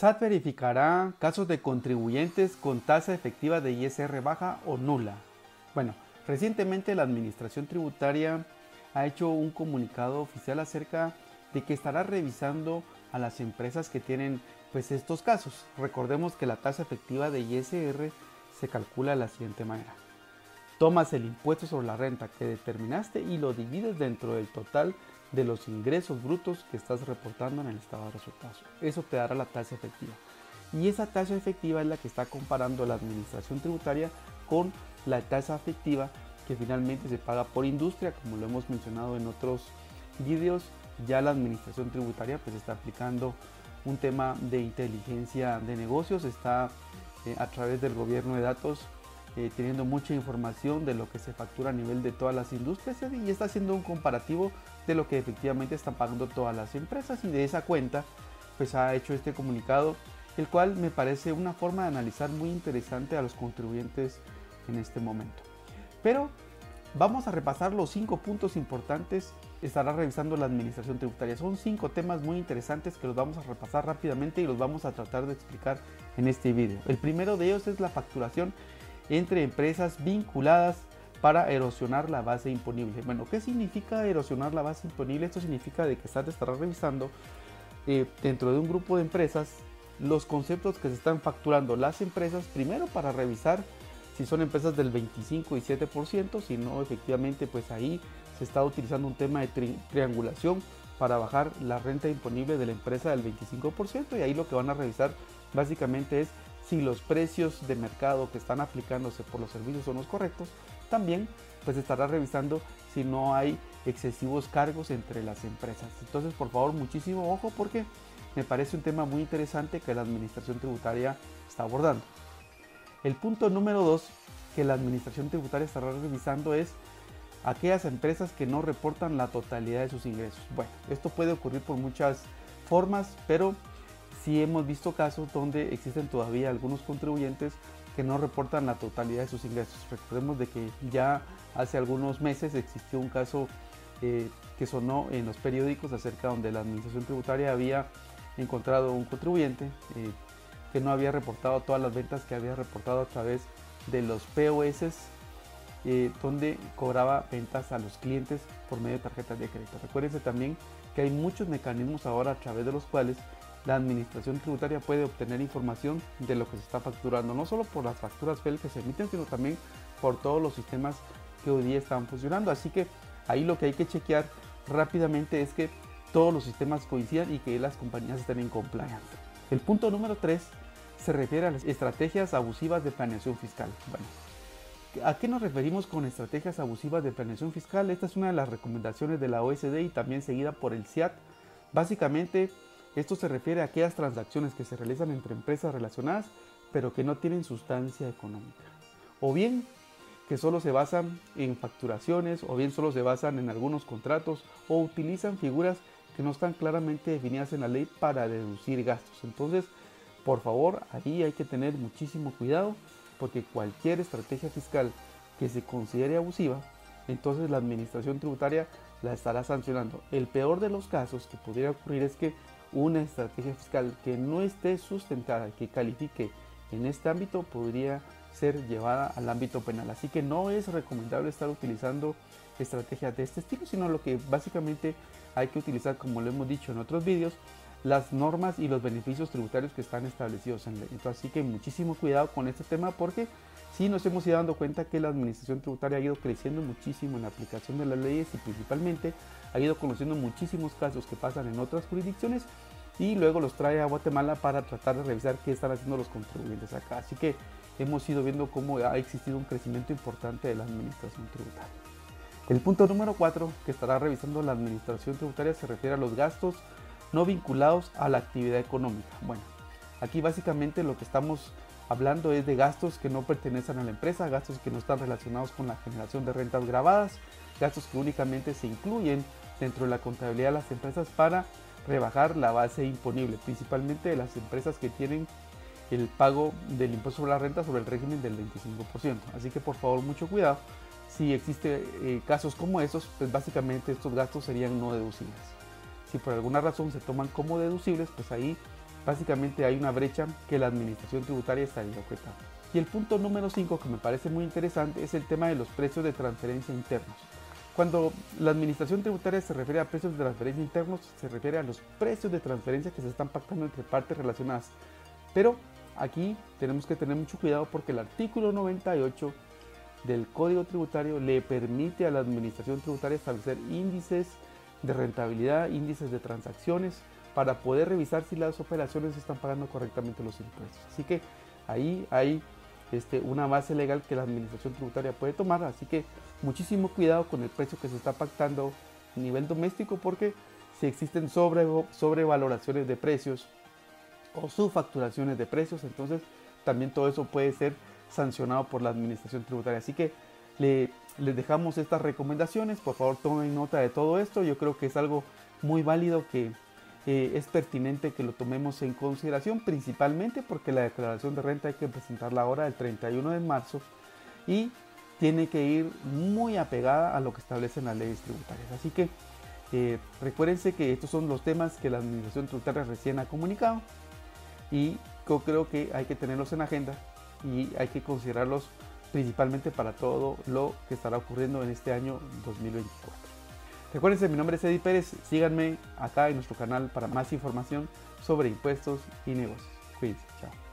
SAT verificará casos de contribuyentes con tasa efectiva de ISR baja o nula. Bueno, recientemente la Administración Tributaria ha hecho un comunicado oficial acerca de que estará revisando a las empresas que tienen pues estos casos. Recordemos que la tasa efectiva de ISR se calcula de la siguiente manera. Tomas el impuesto sobre la renta que determinaste y lo divides dentro del total de los ingresos brutos que estás reportando en el estado de resultados. Eso te dará la tasa efectiva. Y esa tasa efectiva es la que está comparando la administración tributaria con la tasa efectiva que finalmente se paga por industria, como lo hemos mencionado en otros vídeos. Ya la administración tributaria pues está aplicando un tema de inteligencia de negocios, está eh, a través del gobierno de datos eh, teniendo mucha información de lo que se factura a nivel de todas las industrias y está haciendo un comparativo de lo que efectivamente están pagando todas las empresas y de esa cuenta pues ha hecho este comunicado el cual me parece una forma de analizar muy interesante a los contribuyentes en este momento. Pero vamos a repasar los cinco puntos importantes estará revisando la administración tributaria. Son cinco temas muy interesantes que los vamos a repasar rápidamente y los vamos a tratar de explicar en este video. El primero de ellos es la facturación entre empresas vinculadas para erosionar la base imponible. Bueno, ¿qué significa erosionar la base imponible? Esto significa de que SAT estará revisando eh, dentro de un grupo de empresas los conceptos que se están facturando las empresas, primero para revisar si son empresas del 25 y 7%, si no, efectivamente, pues ahí se está utilizando un tema de triangulación para bajar la renta imponible de la empresa del 25% y ahí lo que van a revisar básicamente es si los precios de mercado que están aplicándose por los servicios son los correctos, también pues estará revisando si no hay excesivos cargos entre las empresas. Entonces, por favor, muchísimo ojo porque me parece un tema muy interesante que la administración tributaria está abordando. El punto número dos que la administración tributaria estará revisando es aquellas empresas que no reportan la totalidad de sus ingresos. Bueno, esto puede ocurrir por muchas formas, pero sí hemos visto casos donde existen todavía algunos contribuyentes que no reportan la totalidad de sus ingresos. Recordemos de que ya hace algunos meses existió un caso eh, que sonó en los periódicos acerca donde la administración tributaria había encontrado un contribuyente eh, que no había reportado todas las ventas que había reportado a través de los POS eh, donde cobraba ventas a los clientes por medio de tarjetas de crédito. Recuérdense también que hay muchos mecanismos ahora a través de los cuales la administración tributaria puede obtener información de lo que se está facturando, no solo por las facturas FEL que se emiten, sino también por todos los sistemas que hoy día están funcionando. Así que ahí lo que hay que chequear rápidamente es que todos los sistemas coincidan y que las compañías estén en compliance. El punto número 3 se refiere a las estrategias abusivas de planeación fiscal. Bueno, ¿a qué nos referimos con estrategias abusivas de planeación fiscal? Esta es una de las recomendaciones de la OSD y también seguida por el CIAT. Básicamente, esto se refiere a aquellas transacciones que se realizan entre empresas relacionadas pero que no tienen sustancia económica. O bien que solo se basan en facturaciones o bien solo se basan en algunos contratos o utilizan figuras que no están claramente definidas en la ley para deducir gastos. Entonces, por favor, ahí hay que tener muchísimo cuidado porque cualquier estrategia fiscal que se considere abusiva, entonces la administración tributaria la estará sancionando. El peor de los casos que podría ocurrir es que una estrategia fiscal que no esté sustentada, que califique en este ámbito, podría ser llevada al ámbito penal. Así que no es recomendable estar utilizando estrategias de este estilo, sino lo que básicamente hay que utilizar, como lo hemos dicho en otros vídeos, las normas y los beneficios tributarios que están establecidos en ley. Entonces, así que muchísimo cuidado con este tema porque sí nos hemos ido dando cuenta que la administración tributaria ha ido creciendo muchísimo en la aplicación de las leyes y principalmente ha ido conociendo muchísimos casos que pasan en otras jurisdicciones y luego los trae a Guatemala para tratar de revisar qué están haciendo los contribuyentes acá. Así que hemos ido viendo cómo ha existido un crecimiento importante de la administración tributaria. El punto número 4 que estará revisando la administración tributaria se refiere a los gastos no vinculados a la actividad económica. Bueno, aquí básicamente lo que estamos hablando es de gastos que no pertenecen a la empresa, gastos que no están relacionados con la generación de rentas grabadas, gastos que únicamente se incluyen dentro de la contabilidad de las empresas para rebajar la base imponible, principalmente de las empresas que tienen el pago del impuesto sobre la renta sobre el régimen del 25%. Así que por favor mucho cuidado. Si existen eh, casos como esos, pues básicamente estos gastos serían no deducibles. Si por alguna razón se toman como deducibles, pues ahí básicamente hay una brecha que la administración tributaria estaría objetando. Y el punto número 5 que me parece muy interesante es el tema de los precios de transferencia internos. Cuando la administración tributaria se refiere a precios de transferencia internos, se refiere a los precios de transferencia que se están pactando entre partes relacionadas. Pero aquí tenemos que tener mucho cuidado porque el artículo 98 del Código Tributario le permite a la administración tributaria establecer índices de rentabilidad, índices de transacciones, para poder revisar si las operaciones están pagando correctamente los impuestos. Así que ahí hay este, una base legal que la administración tributaria puede tomar, así que muchísimo cuidado con el precio que se está pactando a nivel doméstico porque si existen sobre, sobrevaloraciones de precios o subfacturaciones de precios, entonces también todo eso puede ser sancionado por la administración tributaria. Así que le, les dejamos estas recomendaciones, por favor tomen nota de todo esto, yo creo que es algo muy válido que es pertinente que lo tomemos en consideración, principalmente porque la declaración de renta hay que presentarla ahora el 31 de marzo y tiene que ir muy apegada a lo que establecen las leyes tributarias. Así que eh, recuérdense que estos son los temas que la Administración Tributaria recién ha comunicado y yo creo que hay que tenerlos en agenda y hay que considerarlos principalmente para todo lo que estará ocurriendo en este año 2024. Recuerden, mi nombre es Eddie Pérez. Síganme acá en nuestro canal para más información sobre impuestos y negocios. Cuídense. Chao.